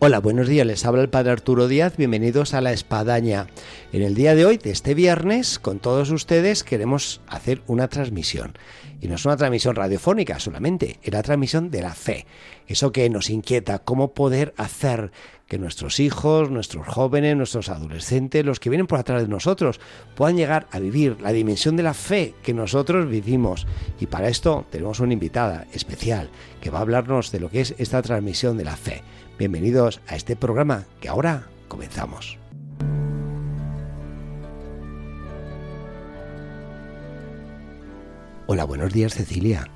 Hola, buenos días, les habla el Padre Arturo Díaz, bienvenidos a La Espadaña. En el día de hoy, de este viernes, con todos ustedes queremos hacer una transmisión. Y no es una transmisión radiofónica solamente, es la transmisión de la fe. Eso que nos inquieta, cómo poder hacer que nuestros hijos, nuestros jóvenes, nuestros adolescentes, los que vienen por atrás de nosotros, puedan llegar a vivir la dimensión de la fe que nosotros vivimos. Y para esto tenemos una invitada especial que va a hablarnos de lo que es esta transmisión de la fe. Bienvenidos a este programa que ahora comenzamos. Hola, buenos días Cecilia.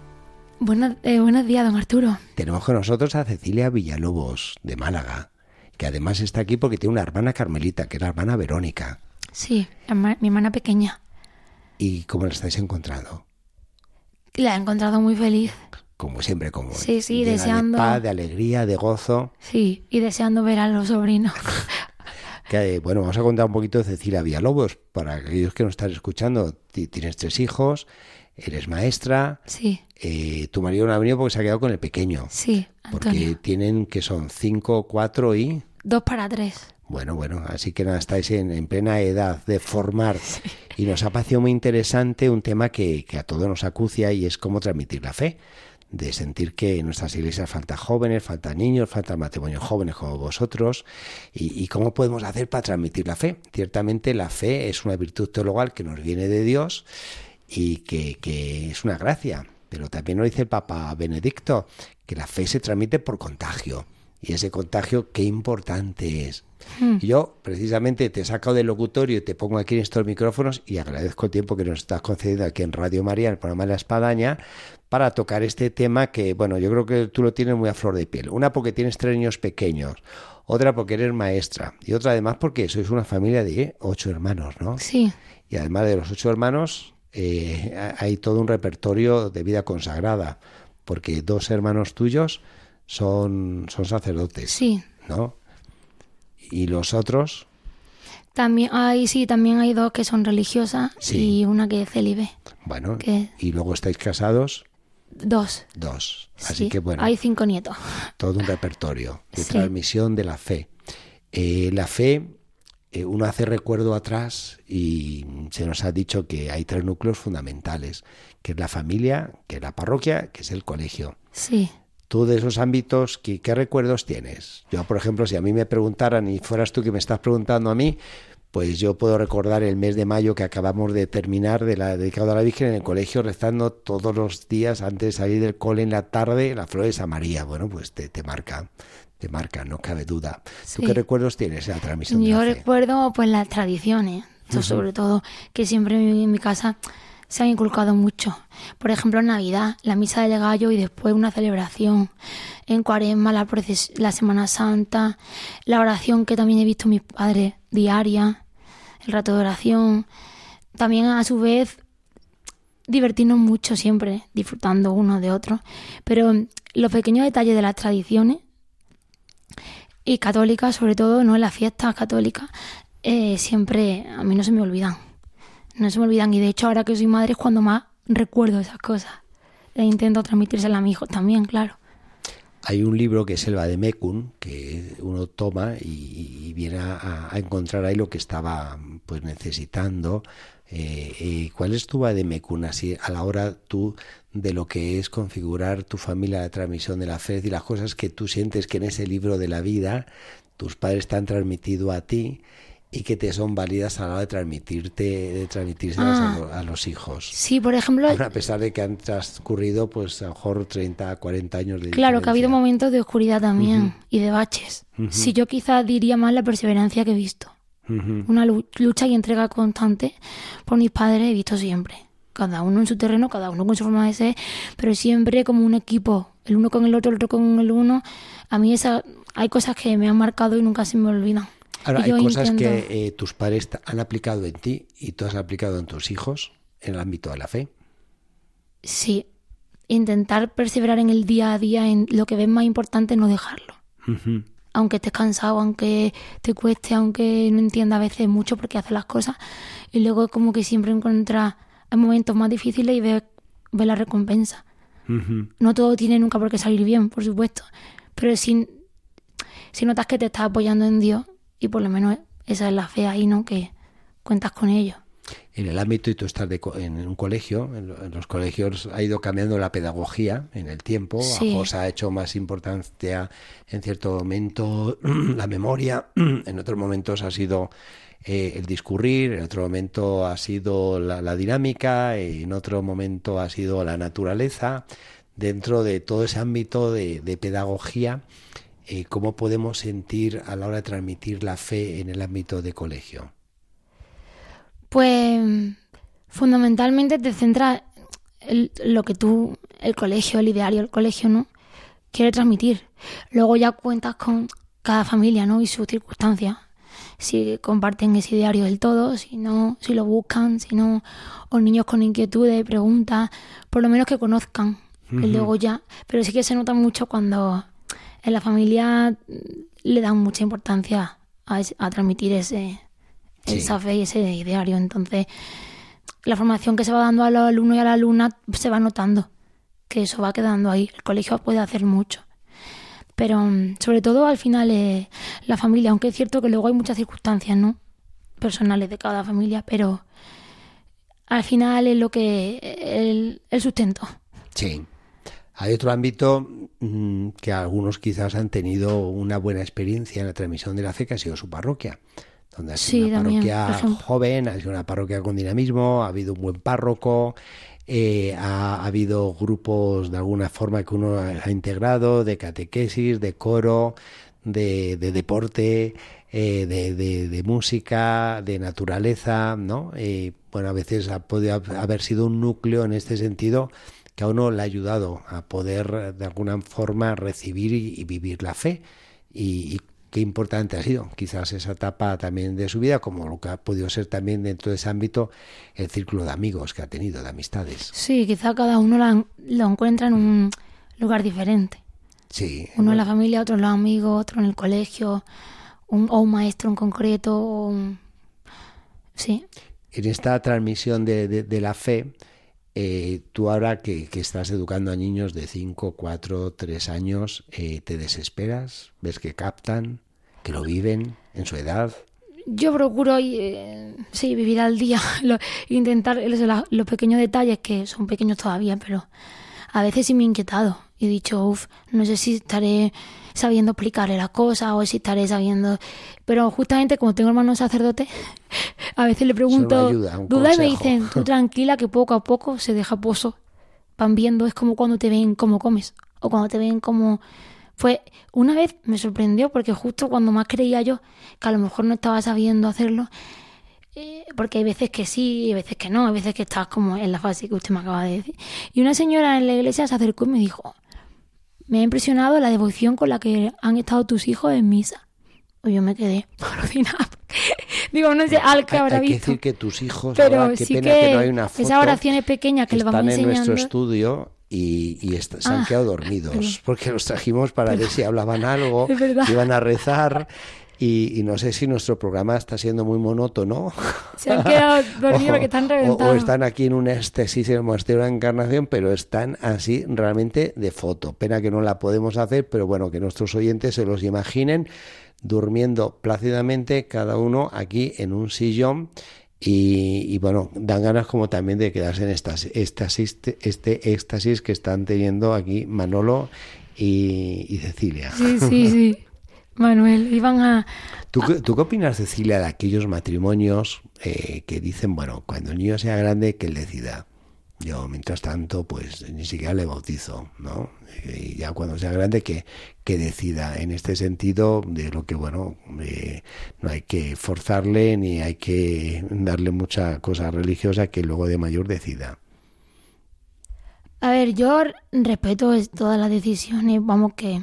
Eh, buenos días, don Arturo. Tenemos con nosotros a Cecilia Villalobos, de Málaga, que además está aquí porque tiene una hermana Carmelita, que es la hermana Verónica. Sí, mi hermana pequeña. ¿Y cómo la estáis encontrando? La he encontrado muy feliz como siempre, como sí, sí, deseando... de paz, de alegría, de gozo. Sí, y deseando ver a los sobrinos. que, bueno, vamos a contar un poquito de Cecilia Villalobos, para aquellos que nos están escuchando. Tienes tres hijos, eres maestra. Sí. Eh, tu marido no ha venido porque se ha quedado con el pequeño. Sí, Antonio. Porque tienen, que son cinco, cuatro y... Dos para tres. Bueno, bueno, así que nada, estáis en, plena edad de formar y nos ha parecido muy interesante un tema que, que a todos nos acucia y es cómo transmitir la fe de sentir que en nuestras iglesias falta jóvenes, falta niños, falta matrimonios jóvenes como vosotros, y, cómo podemos hacer para transmitir la fe. Ciertamente la fe es una virtud teologal que nos viene de Dios y que, que es una gracia, pero también nos dice el Papa Benedicto que la fe se transmite por contagio. Y ese contagio, qué importante es. Hmm. Yo, precisamente, te saco del locutorio y te pongo aquí en estos micrófonos y agradezco el tiempo que nos estás concediendo aquí en Radio María, en el programa de la Espadaña, para tocar este tema que, bueno, yo creo que tú lo tienes muy a flor de piel. Una porque tienes tres niños pequeños, otra porque eres maestra y otra además porque sois una familia de ocho hermanos, ¿no? Sí. Y además de los ocho hermanos, eh, hay todo un repertorio de vida consagrada, porque dos hermanos tuyos son, son sacerdotes. Sí. ¿No? ¿Y los otros? También hay, sí, también hay dos que son religiosas y una que es célibe. Bueno, ¿y luego estáis casados? Dos. Dos. Así que bueno. Hay cinco nietos. Todo un repertorio de transmisión de la fe. Eh, la fe, eh, uno hace recuerdo atrás y se nos ha dicho que hay tres núcleos fundamentales, que es la familia, que es la parroquia, que es el colegio. Sí. Tú de esos ámbitos, ¿qué, ¿qué, recuerdos tienes? Yo, por ejemplo, si a mí me preguntaran y fueras tú que me estás preguntando a mí, pues yo puedo recordar el mes de mayo que acabamos de terminar de la dedicado a la Virgen en el colegio rezando todos los días antes de salir del cole en la tarde la flor de María. Bueno, pues te, te marca, te marca, no cabe duda. ¿Tú qué recuerdos tienes de la transmisión? Yo de la recuerdo pues las tradiciones, sobre todo que siempre en mi casa se han inculcado mucho. Por ejemplo, en Navidad, la misa del gallo y después una celebración. En Cuaresma, la, la Semana Santa, la oración que también he visto mis padres diaria, el rato de oración. También, a su vez, divertirnos mucho siempre, disfrutando uno de otro. Pero los pequeños detalles de las tradiciones y católicas, sobre todo, no en las fiestas católicas, eh, siempre a mí no se me olvidan no se me olvidan. Y de hecho, ahora que soy madre es cuando más recuerdo esas cosas. E intento transmitírselas a mi hijo también, claro. Hay un libro que es el Vademecum, que uno toma y, viene a, encontrar ahí lo que estaba pues necesitando. Eh, eh, ¿Cuál es tu Vademecum así a la hora tú de lo que es configurar tu familia de transmisión de la fe y las cosas que tú sientes que en ese libro de la vida tus padres te han transmitido a ti y que te son válidas a la hora de transmitirte, de transmitírselas a, ah. los hijos. Sí, por ejemplo. a pesar de que han transcurrido, pues a lo mejor 30, 40 años de Claro, que ha habido momentos de oscuridad también y de baches. Si yo quizás diría más la perseverancia que he visto. Una lucha y entrega constante por mis padres he visto siempre. Cada uno en su terreno, cada uno con su forma de ser, pero siempre como un equipo, el uno con el otro, el otro con el uno. A mí esa, hay cosas que me han marcado y nunca se me olvidan. Ahora, hay cosas que eh, tus padres han aplicado en ti y tú has aplicado en tus hijos en el ámbito de la fe. Sí, intentar perseverar en el día a día, en lo que ves más importante, no dejarlo. Aunque estés cansado, aunque te cueste, aunque no entiendas a veces mucho por qué haces las cosas. Y luego como que siempre encuentras momentos más difíciles y ves, la recompensa. No todo tiene nunca por qué salir bien, por supuesto. Pero si, si notas que te estás apoyando en Dios, y por lo menos esa es la fe ahí, ¿no? Que cuentas con ellos en el ámbito y tú estás en un colegio, en, los colegios ha ido cambiando la pedagogía en el tiempo, sí. ha hecho más importancia en cierto momento la memoria, en otros momentos ha sido eh, el discurrir, en otro momento ha sido la, dinámica, en otro momento ha sido la naturaleza. Dentro de todo ese ámbito de, pedagogía, eh, ¿cómo podemos sentir a la hora de transmitir la fe en el ámbito de colegio? Pues fundamentalmente te centra en lo que tú, el colegio, el ideario, el colegio, ¿no? Quiere transmitir. Luego ya cuentas con cada familia, ¿no? Y sus circunstancias. Si comparten ese ideario del todo, si no, si lo buscan, si no, o niños con inquietudes, preguntas, por lo menos que conozcan. Y luego ya. Pero sí que se nota mucho cuando en la familia le dan mucha importancia a transmitir ese, esa fe y ese ideario. Entonces, la formación que se va dando a los alumnos y a la alumna se va notando que eso va quedando ahí. El colegio puede hacer mucho. Pero mm, sobre todo al final es la familia, aunque es cierto que luego hay muchas circunstancias, ¿no? Personales de cada familia, pero al final es lo que el, el sustento. Sí. Hay otro ámbito mm, que algunos quizás han tenido una buena experiencia en la transmisión de la fe, que ha sido su parroquia donde ha sido una parroquia joven, ha sido una parroquia con dinamismo, ha habido un buen párroco, eh, ha, habido grupos de alguna forma que uno ha integrado, de catequesis, de coro, de, deporte, eh, de, música, de naturaleza, ¿no? Eh, bueno, a veces ha podido haber sido un núcleo en este sentido que a uno le ha ayudado a poder de alguna forma recibir y, vivir la fe y, qué importante ha sido quizás esa etapa también de su vida, como lo que ha podido ser también dentro de ese ámbito el círculo de amigos que ha tenido, de amistades. Sí, quizá cada uno lo encuentra en un lugar diferente. Sí. Uno en la familia, otro en los amigos, otro en el colegio, un, o un maestro en concreto. Sí. En esta transmisión de, de la fe, eh, tú ahora que, estás educando a niños de 5, 4, 3 años, eh, ¿te desesperas? ¿Ves que captan? ¿Que lo viven en su edad? Yo procuro, eh, sí, vivir al día, intentar los, pequeños detalles, que son pequeños todavía, pero a veces sí me he inquietado. He dicho, uff, no sé si estaré sabiendo explicarle las cosas o si estaré sabiendo. Pero justamente como tengo hermanos sacerdotes, a veces le pregunto dudas y me dicen, tú tranquila que poco a poco se deja pozo. Van viendo, es como cuando te ven cómo comes o cuando te ven como... Pues una vez me sorprendió porque justo cuando más creía yo que a lo mejor no estaba sabiendo hacerlo, eh, porque hay veces que sí, hay veces que no, hay veces que estás como en la fase que usted me acaba de decir. Y una señora en la iglesia se acercó y me dijo, me ha impresionado la devoción con la que han estado tus hijos en misa. Pues yo me quedé alucinada. Digo, no sé, al que habrá hay, visto. que decir que tus hijos, Pero qué pena que, no hay una foto. Esas oraciones pequeñas que, les vamos están en nuestro estudio y, y se han ah, quedado dormidos porque los trajimos para ver si hablaban algo, iban a rezar y, no sé si nuestro programa está siendo muy monótono. Se han quedado dormidos porque están reventados. O, están aquí en un éxtasis en el monasterio de la Encarnación, pero están así realmente de foto. Pena que no la podemos hacer, pero bueno, que nuestros oyentes se los imaginen durmiendo plácidamente cada uno aquí en un sillón y, bueno, dan ganas como también de quedarse en estas, éxtasis, este éxtasis que están teniendo aquí Manolo y, y Cecilia. Sí, sí, sí. Manuel, iban a... ¿Tú, ¿Tú, qué opinas, Cecilia, de aquellos matrimonios eh, que dicen, bueno, cuando el niño sea grande, que él decida? Yo, mientras tanto, pues ni siquiera le bautizo, ¿no? Y ya cuando sea grande, que, que decida. En este sentido, de lo que, bueno, eh, no hay que forzarle ni hay que darle mucha cosa religiosa que luego de mayor decida. A ver, yo respeto todas las decisiones, vamos que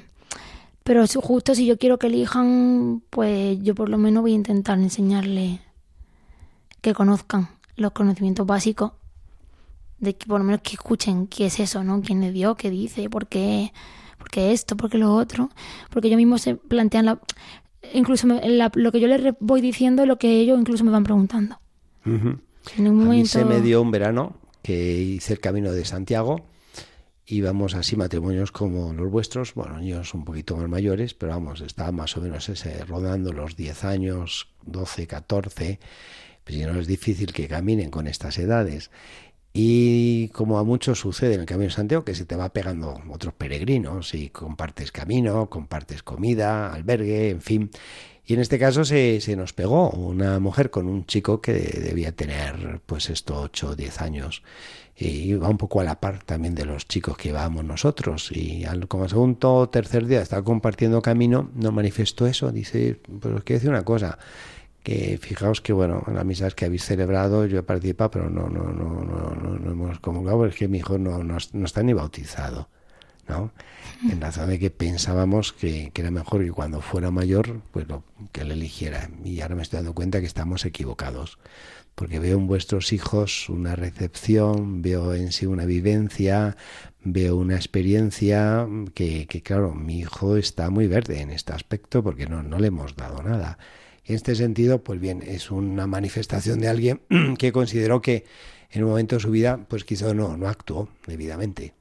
pero justo si yo quiero que elijan, pues yo por lo menos voy a intentar enseñarle que conozcan los conocimientos básicos, de que por lo menos que escuchen qué es eso, ¿no? ¿Quién le dio? ¿Qué dice? ¿Por qué? porque esto, porque lo otro, porque ellos mismos se plantean la, incluso lo que yo les voy diciendo, lo que ellos incluso me van preguntando. En un momento... A mí se me dio un verano que hice el camino de Santiago íbamos así matrimonios como los vuestros, bueno, niños un poquito más mayores, pero vamos, estaban más o menos ese, rodando los 10 años, 12, 14, pues si no es difícil que caminen con estas edades. Y como a muchos sucede en el Camino de Santiago, que se te va pegando otros peregrinos y compartes camino, compartes comida, albergue, en fin. Y en este caso se, se nos pegó una mujer con un chico que debía tener pues esto 8 o 10 años y va un poco a la par también de los chicos que íbamos nosotros. Y al, como segundo o tercer día estaba compartiendo camino, nos manifestó eso. Dice, pues quiero decir una cosa, que fijaos que bueno, en las misas que habéis celebrado yo he participado, pero no, no, no, no, no, hemos comulgado, porque mi hijo no, no, está ni bautizado. ¿no? En razón de que pensábamos que, que, era mejor que cuando fuera mayor, pues lo, que le eligiera. Y ahora me estoy dando cuenta que estamos equivocados porque veo en vuestros hijos una recepción, veo en sí una vivencia, veo una experiencia que, claro, mi hijo está muy verde en este aspecto porque no, no le hemos dado nada. En este sentido, pues bien, es una manifestación de alguien que consideró que en un momento de su vida, pues quizá no, no actuó debidamente.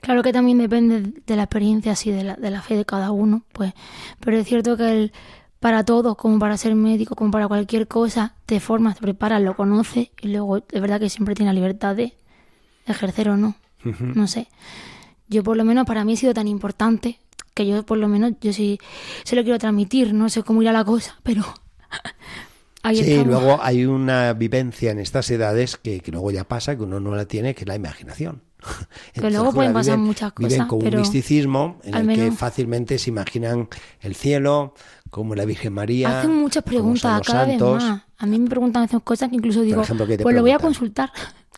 Claro que también depende de la experiencia, así de la, de la fe de cada uno, pues, pero es cierto que el, para todo, como para ser médico, como para cualquier cosa, te formas, te preparas, lo conoces y luego es verdad que siempre tienes la libertad de ejercer o no. No sé. Yo por lo menos para mí ha sido tan importante que yo por lo menos yo sí se lo quiero transmitir, no sé cómo irá la cosa, pero ahí sí, luego hay una vivencia en estas edades que, que, luego ya pasa, que uno no la tiene, que es la imaginación. Que luego pueden pasar muchas cosas. Viven con un misticismo en el que fácilmente se imaginan el cielo, como la Virgen María. Hacen muchas preguntas cada vez más. A mí me preguntan esas cosas que incluso digo, pues lo voy a consultar.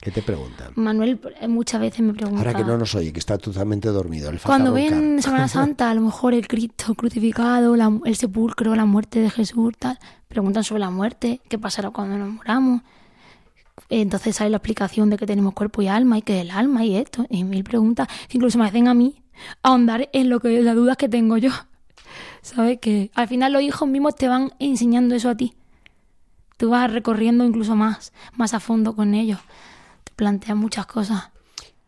¿Qué te preguntan? Manuel eh, muchas veces me pregunta. Ahora que no nos oye, que está totalmente dormido. Cuando ven Semana Santa, a lo mejor el Cristo crucificado, el sepulcro, la muerte de Jesús, tal, preguntan sobre la muerte, qué pasará cuando nos moramos. Entonces hay la explicación de que tenemos cuerpo y alma y que el alma y esto, y mil preguntas que incluso me hacen a mí ahondar en lo que las dudas que tengo yo. ¿Sabes? Que al final los hijos mismos te van enseñando eso a ti. Tú vas recorriendo incluso más, más a fondo con ellos. Te plantean muchas cosas.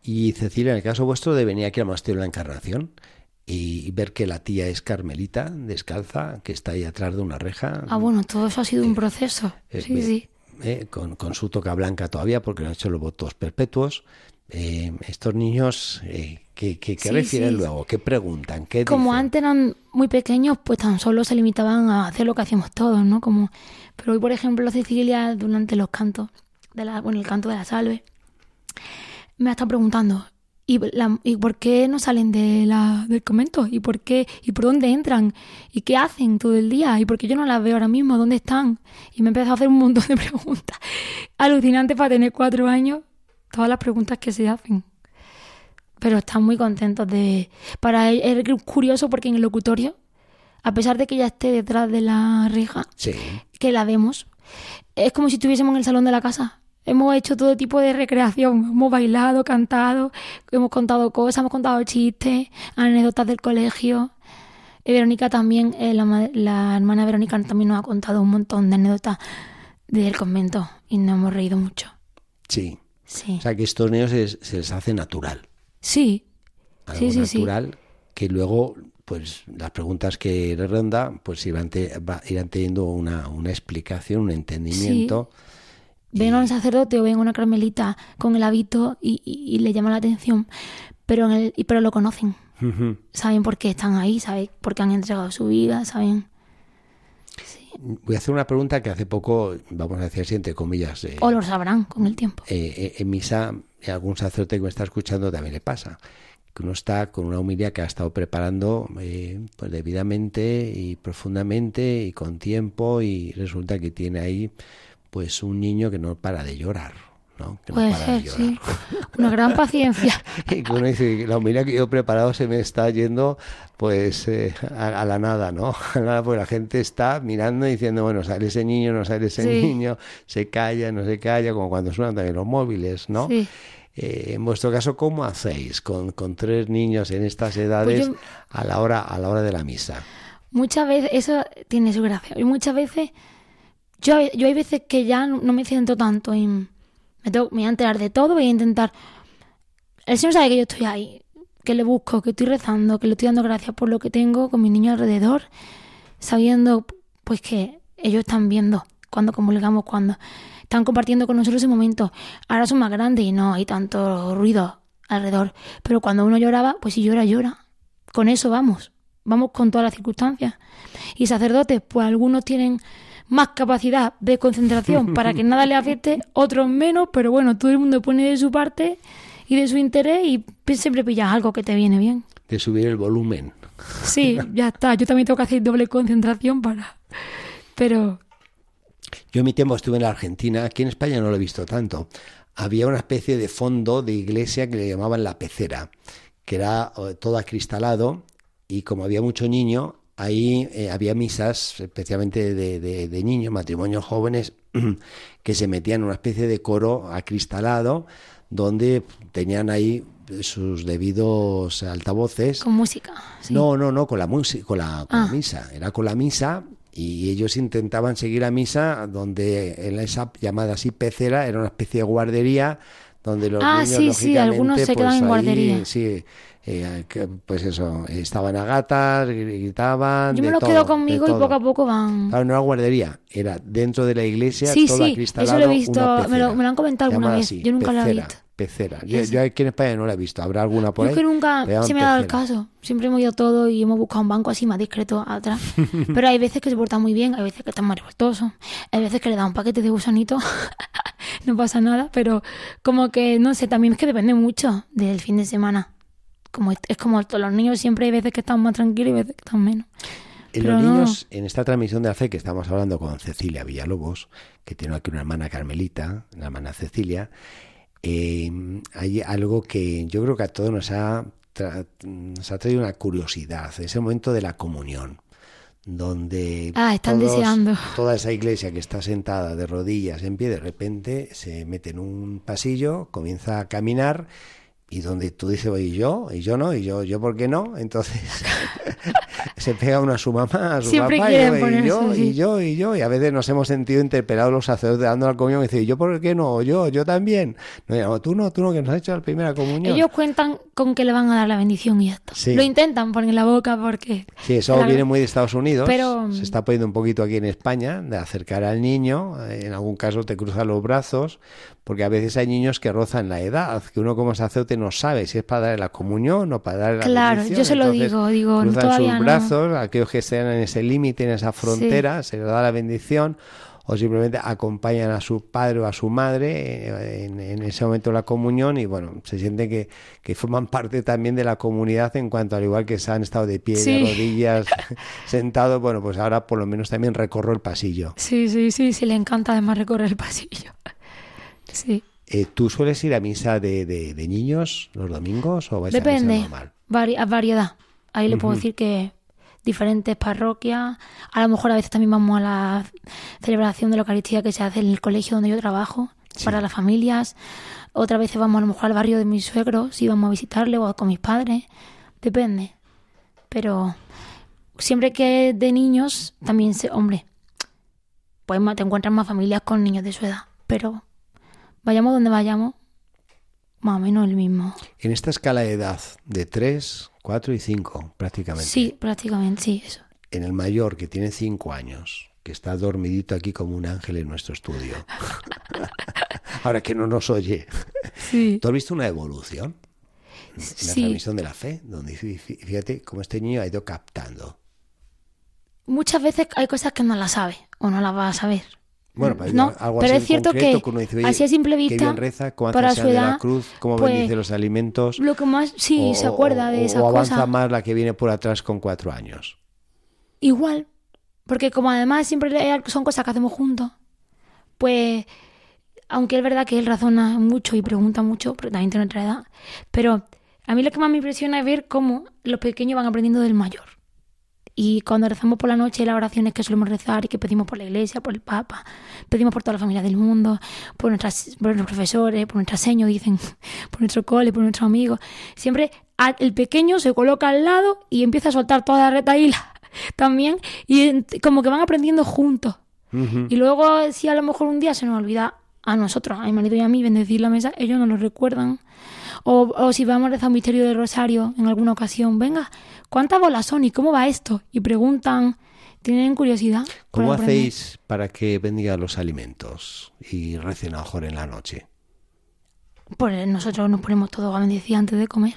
Y Cecilia, en el caso vuestro de venir aquí al monasterio de la Encarnación y ver que la tía es Carmelita, descalza, que está ahí atrás de una reja. Ah, bueno, todo eso ha sido un eh, proceso. Eh, sí, sí. Eh, con, con, su toca blanca todavía, porque no han hecho los votos perpetuos. estos niños, ¿Qué, refieren luego? ¿Qué preguntan? ¿Qué Como antes eran muy pequeños, pues tan solo se limitaban a hacer lo que hacíamos todos, ¿no? Como, pero hoy, por ejemplo, Cecilia, durante los cantos, de la, bueno, el canto de la salve, me ha estado preguntando, ¿y, ¿y por qué no salen de la, del convento? ¿Y por qué? ¿Y por dónde entran? ¿Y qué hacen todo el día? ¿Y por qué yo no las veo ahora mismo? ¿Dónde están? Y me empezado a hacer un montón de preguntas. Alucinante para tener cuatro años, todas las preguntas que se hacen pero están muy contentos de... Para él es curioso porque en el locutorio, a pesar de que ella esté detrás de la reja, que la vemos, es como si estuviésemos en el salón de la casa. Hemos hecho todo tipo de recreación, hemos bailado, cantado, hemos contado cosas, hemos contado chistes, anécdotas del colegio. Y Verónica también, eh, la, la hermana Verónica también nos ha contado un montón de anécdotas del convento y nos hemos reído mucho. Sí. Sí. O sea que estos niños se les hace natural. Sí. Algo sí, natural que luego pues las preguntas que ronda pues irán, irán teniendo una, una, explicación, un entendimiento. Ven a un sacerdote o ven a una carmelita con el hábito y, le llama la atención, pero, en el, pero lo conocen. Saben por qué están ahí, saben por qué han entregado su vida, saben... Voy a hacer una pregunta que hace poco, vamos a decir entre comillas. Eh, o lo sabrán con el tiempo. Eh, eh, en misa y algún sacerdote que me está escuchando también le pasa que uno está con una humildad que ha estado preparando eh, pues debidamente y profundamente y con tiempo y resulta que tiene ahí pues un niño que no para de llorar ¿no? Que Puede ser, sí. Una gran paciencia. y que uno dice, la humildad que yo he preparado se me está yendo pues eh, a, la nada, ¿no? A nada, porque la gente está mirando y diciendo, bueno, sale ese niño, no sale ese niño, se calla, no se calla, como cuando suenan también los móviles, ¿no? Sí. Eh, en vuestro caso, ¿cómo hacéis con, con tres niños en estas edades Pues yo- a la hora a la hora de la misa? Muchas veces, eso tiene su gracia. Y muchas veces, yo, yo hay veces que ya no, me centro tanto en. Me, tengo- me voy a enterar de todo, voy a intentar. El Señor sabe que yo estoy ahí, que le busco, que estoy rezando, que le estoy dando gracias por lo que tengo con mis niños alrededor, sabiendo pues que ellos están viendo cuando comulgamos, cuando están compartiendo con nosotros ese momento. Ahora son más grandes y no hay tanto ruido alrededor. Pero cuando uno lloraba, pues si llora, llora. Con eso vamos. Vamos con todas las circunstancias. Y sacerdotes, pues algunos tienen más capacidad de concentración para que nada les afecte, otros menos, pero bueno, todo el mundo pone de su parte y de su interés y siempre pillas algo que te viene bien. De subir el volumen. Sí, ya está. Yo también tengo que hacer doble concentración para... Pero Yo en mi tiempo estuve en la Argentina, aquí en España no lo he visto tanto. Había una especie de fondo de iglesia que le llamaban la pecera, que era eh, todo acristalado y como había mucho niño, ahí eh, había misas, especialmente de, de- de niños, matrimonios jóvenes, que se metían en una especie de coro acristalado donde tenían ahí sus debidos altavoces. con música. sí. No, no, no, con la música, con la, con la Ah. misa. Era con la misa y ellos intentaban seguir la misa donde en esa llamada así pecera era una especie de guardería donde los Ah, niños sí, sí, lógicamente, algunos se quedan pues, en ahí, guardería. sí, eh, que, pues eso, estaban a gatas, gritaban. Yo me de lo todo, quedo conmigo y poco a poco van... Claro, no era guardería, era dentro de la iglesia, Sí, todo sí, eso lo he visto, me lo- me lo han comentado alguna vez, así, yo nunca la he visto. Pecera. Yo, yo aquí en España no la he visto. ¿Habrá alguna por Yo ahí? es que nunca se me ha dado el caso. Siempre hemos ido todo y hemos buscado un banco así más discreto atrás. Pero hay veces que se portan muy bien, hay veces que están más revoltosos, hay veces que le dan un paquete de gusanito. no pasa nada, pero como que, no sé, también es que depende mucho del fin de semana. Como es, como todos los niños, siempre hay veces que están más tranquilos y veces que están menos. En Pero los no. niños, en esta transmisión de la fe que estamos hablando con Cecilia Villalobos, que tiene aquí una hermana Carmelita, la hermana Cecilia, eh, hay algo que yo creo que a todos nos ha, nos ha traído una curiosidad, ese momento de la comunión, donde Ah, están todos- deseando. toda esa iglesia que está sentada de rodillas en pie, de repente se mete en un pasillo, comienza a caminar y donde tú dices, oye, ¿y yo? ¿Y yo no? ¿Y yo, yo por qué no? Entonces se pega uno a su mamá, a su Siempre papá, y yo, y ponerse, yo, sí. y yo, y yo, y a veces nos hemos sentido interpelados los sacerdotes dando la comunión y decir, ¿yo por qué no? Yo, yo también. No, tú no, tú no, que nos has hecho la primera comunión. Ellos cuentan con que le van a dar la bendición y ya está. Sí. Lo intentan poner en la boca porque... Sí, eso La- viene muy de Estados Unidos. Pero- Se está poniendo un poquito aquí en España, de acercar al niño. En algún caso te cruzan los brazos, porque a veces hay niños que rozan la edad, que uno como sacerdote no sabe si es para darle la comunión o para darle la Claro, yo se lo Entonces, digo, digo, cruzan todavía sus no. brazos, a aquellos que estén en ese límite, en esa frontera, se les da la bendición. O simplemente acompañan a su padre o a su madre eh, en, en ese momento de la comunión y bueno, se sienten que, que forman parte también de la comunidad en cuanto al igual que se han estado de pie, Sí. de rodillas, sentados, bueno, pues ahora por lo menos también recorro el pasillo. Sí, sí, sí, sí, le encanta además recorrer el pasillo. Sí. Eh, ¿Tú sueles ir a misa de, de- de niños los domingos o vais a Depende, misa normal? vari- a variedad. Ahí le puedo decir que diferentes parroquias, a lo mejor a veces también vamos a la celebración de la Eucaristía que se hace en el colegio donde yo trabajo, Sí. para las familias. Otras veces vamos a lo mejor al barrio de mis suegros, si vamos a visitarle o con mis padres. Depende. Pero siempre que de niños, también se, hombre, pues te encuentras más familias con niños de su edad. Pero vayamos donde vayamos, más o menos el mismo. En esta escala de edad de 3, 4 y 5 prácticamente. Sí, prácticamente, sí, eso. En el mayor que tiene 5 años, que está dormidito aquí como un ángel en nuestro estudio. Ahora que no nos oye. Sí. ¿Tú has visto una evolución? En la Sí. transmisión de la fe, donde fí- fí- fíjate cómo este niño ha ido captando. Muchas veces hay cosas que no las sabes o no las vas a saber. Bueno, pues no, algo pero así es cierto concreto que uno dice, así a simple vista, reza, para su de la edad, cruz, cómo pues, bendice los alimentos. Lo que más, sí, o- se acuerda de o- esas o avanza más la que viene por atrás con cuatro años. Igual, porque como además siempre son cosas que hacemos juntos, pues, aunque es verdad que él razona mucho y pregunta mucho, pero también tiene otra edad, pero a mí lo que más me impresiona es ver cómo los pequeños van aprendiendo del mayor. Y cuando rezamos por la noche, las oraciones que solemos rezar y que pedimos por la iglesia, por el Papa, pedimos por toda la familia del mundo, por, nuestras, por nuestros profesores, por nuestras seños, dicen, por nuestro cole, por nuestros amigos. Siempre el pequeño se coloca al lado y empieza a soltar toda la retaíla también y como que van aprendiendo juntos. Y luego, si a lo mejor un día se nos olvida a nosotros, a mi marido y a mí, bendecir la mesa, ellos nos lo recuerdan. O, o si vamos a rezar un misterio del rosario en alguna ocasión, venga, ¿cuántas bolas son y cómo va esto? Y preguntan, tienen curiosidad. ¿Cómo hacéis para que bendiga los alimentos y recen a mejor en la noche? Pues nosotros nos ponemos todos a bendecir antes de comer.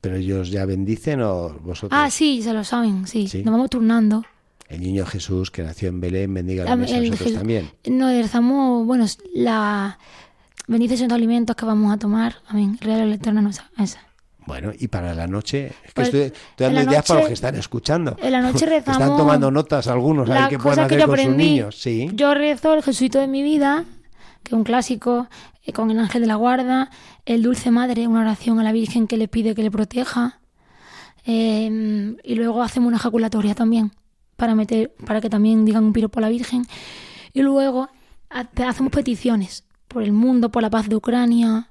¿Pero ellos ya bendicen o vosotros? Ah, sí, se lo saben, sí. Nos vamos turnando. El niño Jesús que nació en Belén bendiga la mesa, nosotros también. No, rezamos, bueno, la bendición de alimentos que vamos a tomar. Amén. Real Eterno nos esa. Bueno, y para la noche, es que pues, estoy, dando ideas para los que están escuchando. En la noche rezamos. Están tomando notas algunos, a ver qué pueden hacer con sus niños. Sí. Yo rezo el Jesuito de mi vida, que es un clásico, eh, con el ángel de la guarda, el Dulce Madre, una oración a la Virgen que le pide que le proteja. Em, y luego hacemos una ejaculatoria también, para, meter, para que también digan un piropo a la Virgen. Y luego hacemos peticiones por el mundo, por la paz de Ucrania,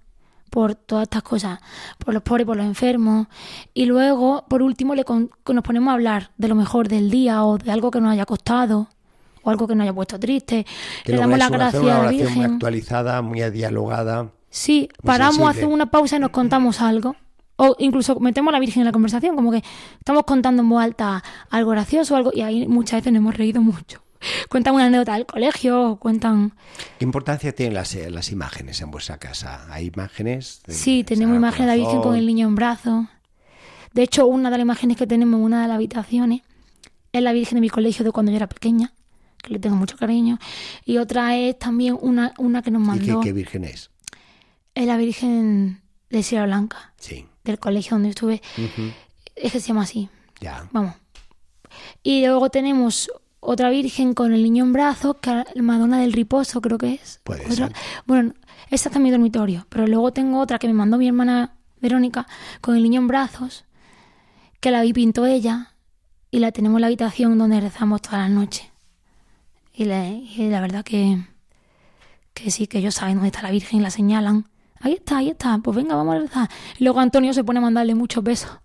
por todas estas cosas, por los pobres, por los enfermos. Y luego, por último, le nos ponemos a hablar de lo mejor del día o de algo que nos haya costado o algo que nos haya puesto triste. le damos la gracia a la Virgen. Muy actualizada, muy dialogada. Sí, paramos, hacemos una pausa y nos contamos algo. O incluso metemos a la Virgen en la conversación, como que estamos contando en voz alta algo gracioso algo, y ahí muchas veces nos hemos reído mucho. Cuentan una anécdota del colegio, cuentan... ¿Qué importancia tienen las, eh, las imágenes en vuestra casa? ¿Hay imágenes? sí, tenemos imágenes de la Virgen con el niño en brazos. De hecho, una de las imágenes que tenemos en una de las habitaciones es la Virgen de mi colegio de cuando yo era pequeña, que le tengo mucho cariño. Y otra es también una, una que nos mandó... ¿Y qué Virgen es? es la Virgen de Sierra Blanca. Sí. Del colegio donde estuve. Es que se llama así. Ya. Vamos. Y luego tenemos otra Virgen con el niño en brazos, que Madonna del Riposo, creo que es. Puede ser. Bueno, esta está en mi dormitorio. Pero luego tengo otra que me mandó mi hermana Verónica con el niño en brazos, que la vi pintó ella. Y la tenemos en la habitación donde rezamos todas las noches. Y, y la verdad que, que sí, que ellos saben dónde está la Virgen y la señalan ahí está, ahí está, pues venga, vamos a rezar. Y luego Antonio se pone a mandarle muchos besos.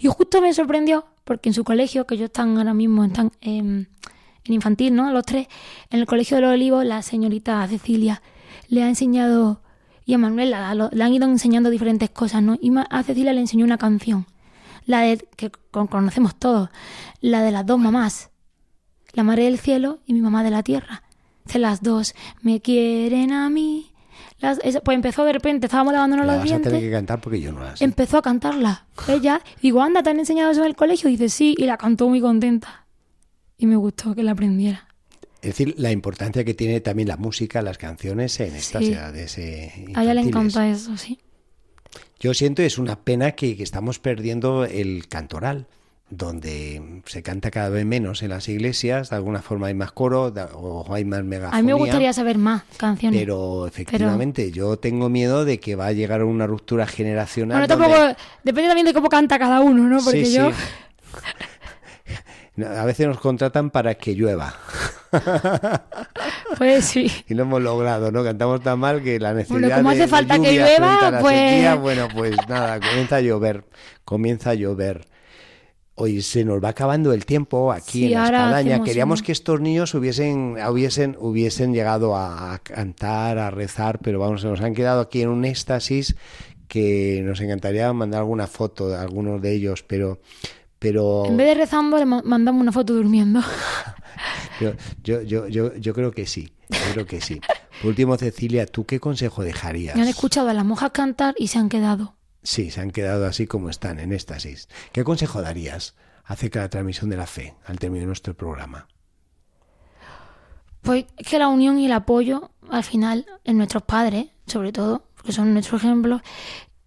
Y justo me sorprendió, porque en su colegio, que ellos están ahora mismo están en infantil, ¿no? Los tres, en el colegio de los olivos, la señorita Cecilia le ha enseñado, y a Manuela le han ido enseñando diferentes cosas, ¿no? Y a Cecilia le enseñó una canción, la de, que conocemos todos, la de las dos mamás, la madre del cielo y mi mamá de la tierra. De las dos, me quieren a mí pues empezó de repente, estábamos lavándonos los dientes. que cantar porque yo no Empezó a cantarla. Ella, digo, anda, ¿te han enseñado eso en el colegio? dice, sí, y la cantó muy contenta. Y me gustó que la aprendiera. Es decir, la importancia que tiene también la música, las canciones en estas edades. Eh, a ella le encanta eso, sí. Yo siento es una pena que estamos perdiendo el cantoral donde se canta cada vez menos en las iglesias, de alguna forma hay más coro o hay más megafonía. A mí me gustaría saber más canciones. Pero efectivamente, yo tengo miedo de que va a llegar una ruptura generacional. Bueno, tampoco, depende también de cómo canta cada uno, ¿no? Porque yo... A veces nos contratan para que llueva. Pues sí. Y lo hemos logrado, ¿no? Cantamos tan mal que la necesidad bueno, como hace falta que llueva, pues... bueno, pues nada, comienza a llover, comienza a llover. Hoy se nos va acabando el tiempo aquí en la espadaña. Queríamos que estos niños hubiesen, hubiesen, hubiesen llegado a, cantar, a rezar, pero vamos, se nos han quedado aquí en un éxtasis que nos encantaría mandar alguna foto de algunos de ellos, pero... pero... En vez de rezando, le mandamos una foto durmiendo. yo, yo, yo, yo, yo creo que sí, yo creo que sí. Por último, Cecilia, ¿tú qué consejo dejarías? Me han escuchado a las monjas cantar y se han quedado. Sí, se han quedado así como están, en éxtasis. ¿Qué consejo darías acerca de la transmisión de la fe al término de nuestro programa? Pues que la unión y el apoyo, al final, en nuestros padres, sobre todo, porque son nuestro ejemplo,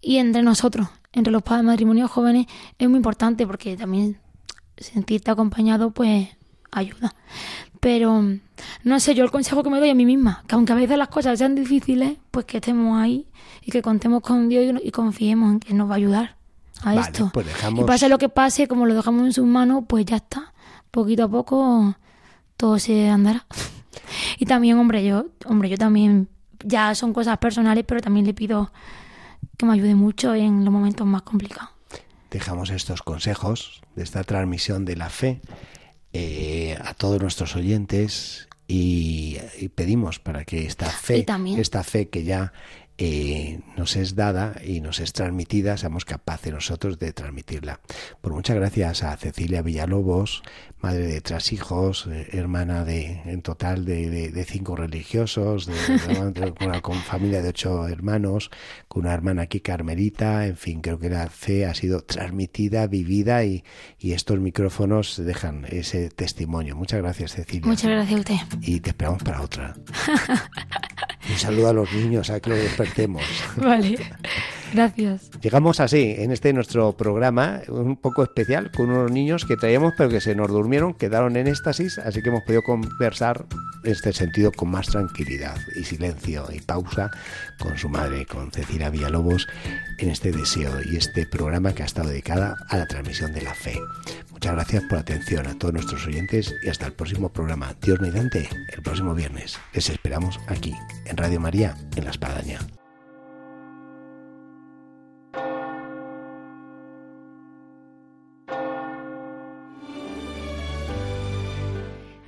y entre nosotros, entre los padres matrimonios jóvenes, es muy importante porque también sentirte acompañado, pues ayuda. Pero no sé, yo el consejo que me doy a mí misma, que aunque a veces las cosas sean difíciles, pues que estemos ahí y que contemos con Dios y, confiemos en que nos va a ayudar. a Vale, esto. pues dejamos- Y pase lo que pase, como lo dejamos en sus manos, pues ya está. Poquito a poco todo se andará. Y también, hombre, yo, hombre, yo también, ya son cosas personales, pero también le pido que me ayude mucho en los momentos más complicados. dejamos estos consejos de esta transmisión de la fe eh, a todos nuestros oyentes y, y pedimos para que esta fe, esta fe que ya eh, nos es dada y nos es transmitida, seamos capaces nosotros de transmitirla. Por muchas gracias a Cecilia Villalobos, madre de tres hijos, eh, hermana de en total de, de- de cinco religiosos, de, una con familia de ocho hermanos, con una hermana aquí carmelita, en fin, creo que la fe ha sido transmitida, vivida y, y estos micrófonos dejan ese testimonio. Muchas gracias, Cecilia. Muchas gracias a usted. Y te esperamos para otra. Un saludo a los niños, a que los despertemos. Vale. Gracias. Llegamos así, en este nuestro programa, un poco especial, con unos niños que traíamos, pero que se nos durmieron, quedaron en éxtasis, así que hemos podido conversar este sentido con más tranquilidad y silencio y pausa con su madre, con Cecilia Villalobos, en este deseo y este programa que ha estado dedicada a la transmisión de la fe. Muchas gracias por la atención a todos nuestros oyentes y hasta el próximo programa. Dios mediante, el próximo viernes. Les esperamos aquí, en Radio María, en La Espadaña.